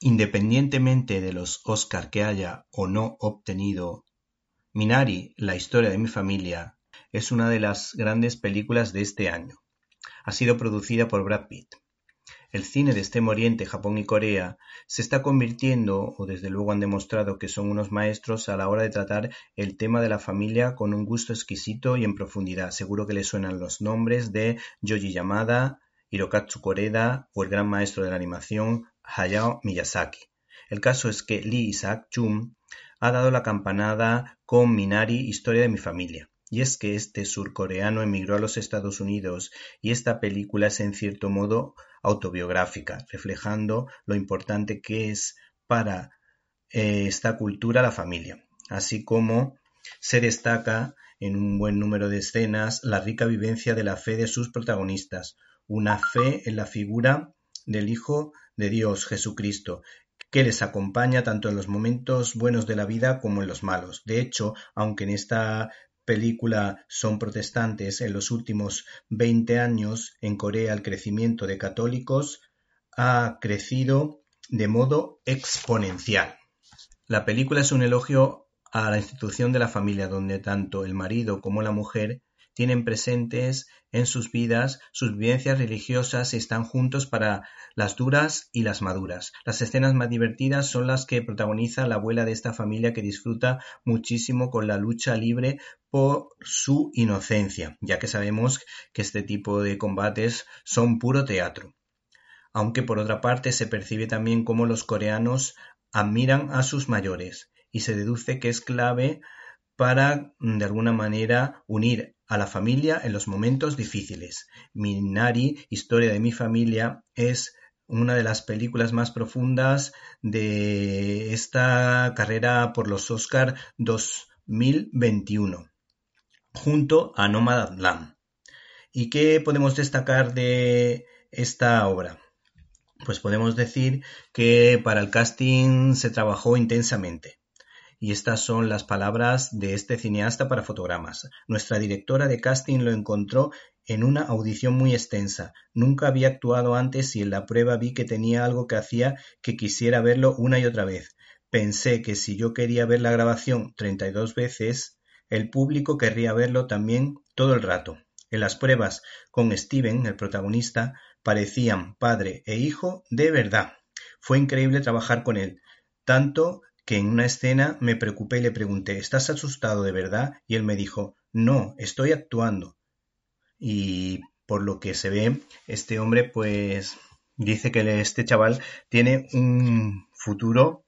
Independientemente de los Oscar que haya o no obtenido, Minari, la historia de mi familia, es una de las grandes películas de este año. Ha sido producida por Brad Pitt. El cine de Extremo Oriente, Japón y Corea se está convirtiendo, o desde luego han demostrado que son unos maestros a la hora de tratar el tema de la familia con un gusto exquisito y en profundidad. Seguro que le suenan los nombres de Yoji Yamada, Hirokatsu Koreda o el gran maestro de la animación Hayao Miyazaki. El caso es que Lee Isaac Chung ha dado la campanada con Minari, Historia de mi familia. Y es que este surcoreano emigró a los Estados Unidos y esta película es en cierto modo autobiográfica, reflejando lo importante que es para eh, esta cultura la familia, así como se destaca en un buen número de escenas la rica vivencia de la fe de sus protagonistas, una fe en la figura del Hijo de Dios, Jesucristo, que les acompaña tanto en los momentos buenos de la vida como en los malos. De hecho, aunque en esta película son protestantes, en los últimos 20 años en Corea el crecimiento de católicos ha crecido de modo exponencial. La película es un elogio a la institución de la familia, donde tanto el marido como la mujer tienen presentes en sus vidas sus vivencias religiosas y están juntos para las duras y las maduras. Las escenas más divertidas son las que protagoniza la abuela de esta familia que disfruta muchísimo con la lucha libre por su inocencia, ya que sabemos que este tipo de combates son puro teatro. Aunque por otra parte se percibe también cómo los coreanos admiran a sus mayores y se deduce que es clave para de alguna manera unir a la familia en los momentos difíciles. Minari, Historia de mi familia, es una de las películas más profundas de esta carrera por los Oscar 2021, junto a Nomadland. ¿Y qué podemos destacar de esta obra? Pues podemos decir que para el casting se trabajó intensamente. Y estas son las palabras de este cineasta para fotogramas. Nuestra directora de casting lo encontró en una audición muy extensa. Nunca había actuado antes y en la prueba vi que tenía algo que hacía que quisiera verlo una y otra vez. Pensé que si yo quería ver la grabación 32 veces, el público querría verlo también todo el rato. En las pruebas con Steven, el protagonista, parecían padre e hijo de verdad. Fue increíble trabajar con él, tanto que en una escena me preocupé y le pregunté ¿Estás asustado de verdad? Y él me dijo No, estoy actuando. Y por lo que se ve, este hombre pues dice que este chaval tiene un futuro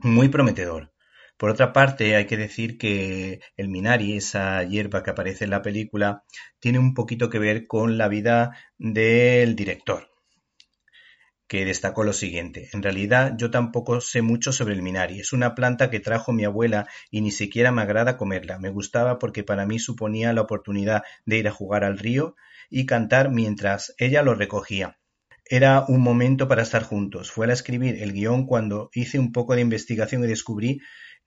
muy prometedor. Por otra parte, hay que decir que el Minari, esa hierba que aparece en la película, tiene un poquito que ver con la vida del director que destacó lo siguiente: "En realidad yo tampoco sé mucho sobre el minari, es una planta que trajo mi abuela y ni siquiera me agrada comerla. Me gustaba porque para mí suponía la oportunidad de ir a jugar al río y cantar mientras ella lo recogía. Era un momento para estar juntos. Fue al escribir el guion cuando hice un poco de investigación y descubrí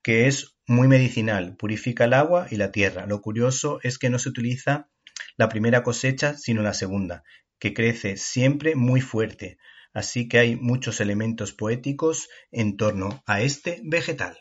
que es muy medicinal, purifica el agua y la tierra. Lo curioso es que no se utiliza la primera cosecha, sino la segunda, que crece siempre muy fuerte así que hay muchos elementos poéticos en torno a este vegetal.